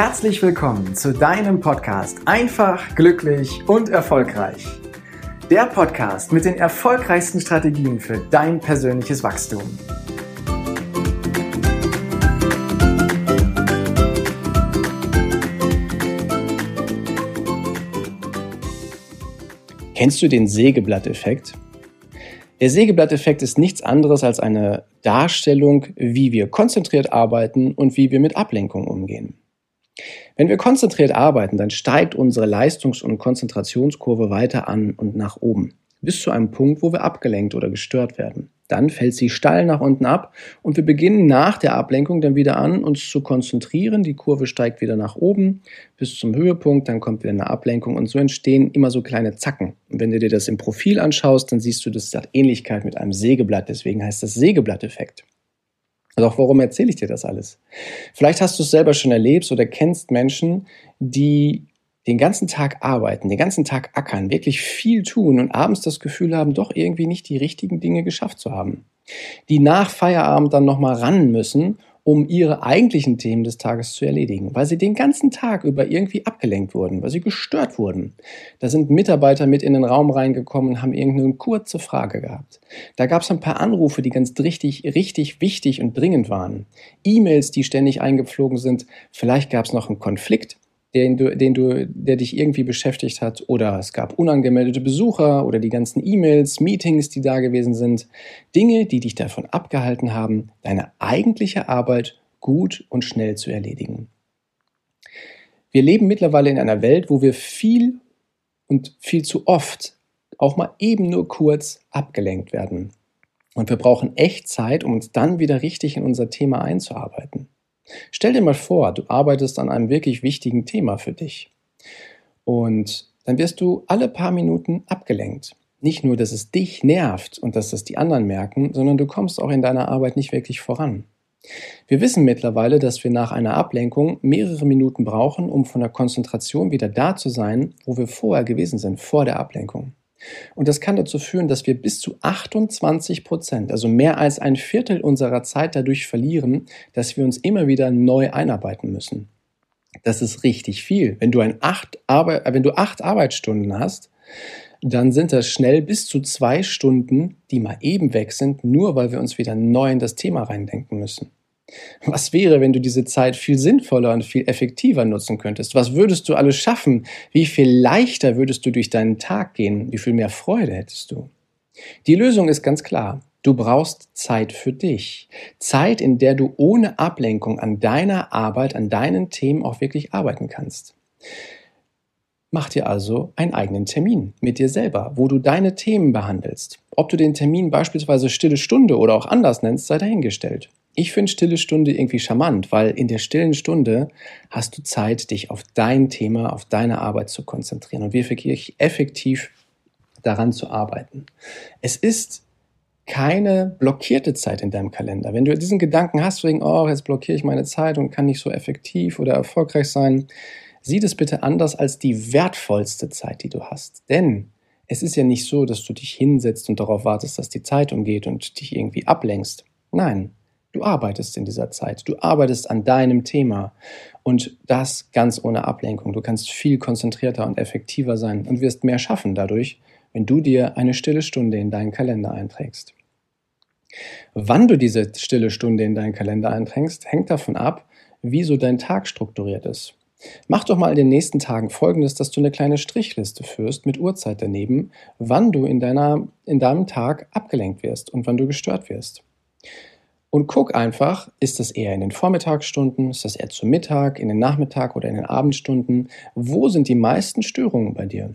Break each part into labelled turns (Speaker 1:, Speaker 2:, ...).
Speaker 1: Herzlich willkommen zu deinem Podcast Einfach, glücklich und erfolgreich. Der Podcast mit den erfolgreichsten Strategien für dein persönliches Wachstum.
Speaker 2: Kennst du den Sägeblatteffekt? Der Sägeblatteffekt ist nichts anderes als eine Darstellung, wie wir konzentriert arbeiten und wie wir mit Ablenkung umgehen. Wenn wir konzentriert arbeiten, dann steigt unsere Leistungs- und Konzentrationskurve weiter an und nach oben, bis zu einem Punkt, wo wir abgelenkt oder gestört werden. Dann fällt sie steil nach unten ab und wir beginnen nach der Ablenkung dann wieder an, uns zu konzentrieren. Die Kurve steigt wieder nach oben bis zum Höhepunkt, dann kommt wieder eine Ablenkung und so entstehen immer so kleine Zacken. Und wenn du dir das im Profil anschaust, dann siehst du, das hat Ähnlichkeit mit einem Sägeblatt, deswegen heißt das Sägeblatteffekt. Doch warum erzähle ich dir das alles? Vielleicht hast du es selber schon erlebt oder kennst Menschen, die den ganzen Tag arbeiten, den ganzen Tag ackern, wirklich viel tun und abends das Gefühl haben, doch irgendwie nicht die richtigen Dinge geschafft zu haben. Die nach Feierabend dann nochmal ran müssen um ihre eigentlichen Themen des Tages zu erledigen, weil sie den ganzen Tag über irgendwie abgelenkt wurden, weil sie gestört wurden. Da sind Mitarbeiter mit in den Raum reingekommen und haben irgendeine kurze Frage gehabt. Da gab es ein paar Anrufe, die ganz richtig, richtig wichtig und dringend waren. E-Mails, die ständig eingeflogen sind. Vielleicht gab es noch einen Konflikt den du, den du, der dich irgendwie beschäftigt hat, oder es gab unangemeldete Besucher oder die ganzen E-Mails, Meetings, die da gewesen sind, Dinge, die dich davon abgehalten haben, deine eigentliche Arbeit gut und schnell zu erledigen. Wir leben mittlerweile in einer Welt, wo wir viel und viel zu oft auch mal eben nur kurz abgelenkt werden. Und wir brauchen echt Zeit, um uns dann wieder richtig in unser Thema einzuarbeiten. Stell dir mal vor, du arbeitest an einem wirklich wichtigen Thema für dich. Und dann wirst du alle paar Minuten abgelenkt. Nicht nur, dass es dich nervt und dass das die anderen merken, sondern du kommst auch in deiner Arbeit nicht wirklich voran. Wir wissen mittlerweile, dass wir nach einer Ablenkung mehrere Minuten brauchen, um von der Konzentration wieder da zu sein, wo wir vorher gewesen sind, vor der Ablenkung. Und das kann dazu führen, dass wir bis zu 28 Prozent, also mehr als ein Viertel unserer Zeit dadurch verlieren, dass wir uns immer wieder neu einarbeiten müssen. Das ist richtig viel. Wenn du, ein acht, Arbeit, wenn du acht Arbeitsstunden hast, dann sind das schnell bis zu zwei Stunden, die mal eben weg sind, nur weil wir uns wieder neu in das Thema reindenken müssen. Was wäre, wenn du diese Zeit viel sinnvoller und viel effektiver nutzen könntest? Was würdest du alles schaffen? Wie viel leichter würdest du durch deinen Tag gehen? Wie viel mehr Freude hättest du? Die Lösung ist ganz klar. Du brauchst Zeit für dich. Zeit, in der du ohne Ablenkung an deiner Arbeit, an deinen Themen auch wirklich arbeiten kannst. Mach dir also einen eigenen Termin mit dir selber, wo du deine Themen behandelst. Ob du den Termin beispielsweise Stille Stunde oder auch anders nennst, sei dahingestellt. Ich finde Stille Stunde irgendwie charmant, weil in der stillen Stunde hast du Zeit, dich auf dein Thema, auf deine Arbeit zu konzentrieren und wirklich effektiv daran zu arbeiten. Es ist keine blockierte Zeit in deinem Kalender. Wenn du diesen Gedanken hast, wegen, oh, jetzt blockiere ich meine Zeit und kann nicht so effektiv oder erfolgreich sein, sieh das bitte anders als die wertvollste Zeit, die du hast. Denn es ist ja nicht so, dass du dich hinsetzt und darauf wartest, dass die Zeit umgeht und dich irgendwie ablenkst. Nein, Du arbeitest in dieser Zeit. Du arbeitest an deinem Thema. Und das ganz ohne Ablenkung. Du kannst viel konzentrierter und effektiver sein und wirst mehr schaffen dadurch, wenn du dir eine stille Stunde in deinen Kalender einträgst. Wann du diese stille Stunde in deinen Kalender einträgst, hängt davon ab, wie so dein Tag strukturiert ist. Mach doch mal in den nächsten Tagen folgendes, dass du eine kleine Strichliste führst mit Uhrzeit daneben, wann du in, deiner, in deinem Tag abgelenkt wirst und wann du gestört wirst. Und guck einfach, ist das eher in den Vormittagsstunden, ist das eher zu Mittag, in den Nachmittag oder in den Abendstunden? Wo sind die meisten Störungen bei dir?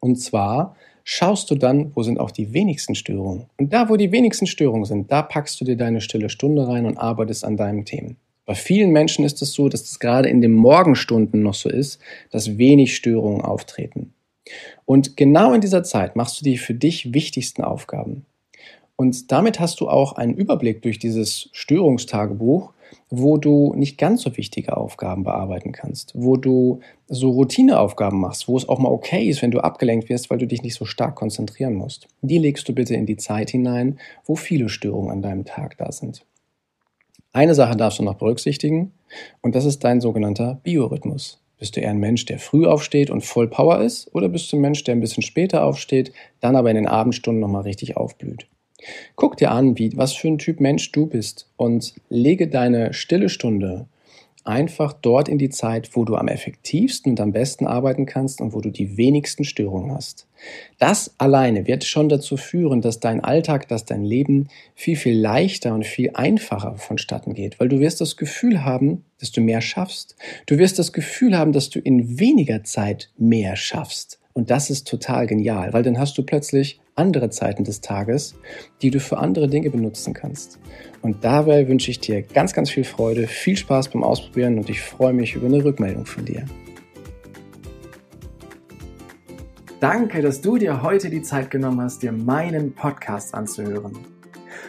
Speaker 2: Und zwar schaust du dann, wo sind auch die wenigsten Störungen. Und da, wo die wenigsten Störungen sind, da packst du dir deine stille Stunde rein und arbeitest an deinem Themen. Bei vielen Menschen ist es so, dass es gerade in den Morgenstunden noch so ist, dass wenig Störungen auftreten. Und genau in dieser Zeit machst du die für dich wichtigsten Aufgaben. Und damit hast du auch einen Überblick durch dieses Störungstagebuch, wo du nicht ganz so wichtige Aufgaben bearbeiten kannst, wo du so Routineaufgaben machst, wo es auch mal okay ist, wenn du abgelenkt wirst, weil du dich nicht so stark konzentrieren musst. Die legst du bitte in die Zeit hinein, wo viele Störungen an deinem Tag da sind. Eine Sache darfst du noch berücksichtigen und das ist dein sogenannter Biorhythmus. Bist du eher ein Mensch, der früh aufsteht und voll Power ist oder bist du ein Mensch, der ein bisschen später aufsteht, dann aber in den Abendstunden nochmal richtig aufblüht? Guck dir an, wie, was für ein Typ Mensch du bist und lege deine stille Stunde einfach dort in die Zeit, wo du am effektivsten und am besten arbeiten kannst und wo du die wenigsten Störungen hast. Das alleine wird schon dazu führen, dass dein Alltag, dass dein Leben viel, viel leichter und viel einfacher vonstatten geht, weil du wirst das Gefühl haben, dass du mehr schaffst. Du wirst das Gefühl haben, dass du in weniger Zeit mehr schaffst. Und das ist total genial, weil dann hast du plötzlich andere Zeiten des Tages, die du für andere Dinge benutzen kannst. Und dabei wünsche ich dir ganz, ganz viel Freude, viel Spaß beim Ausprobieren und ich freue mich über eine Rückmeldung von dir.
Speaker 1: Danke, dass du dir heute die Zeit genommen hast, dir meinen Podcast anzuhören.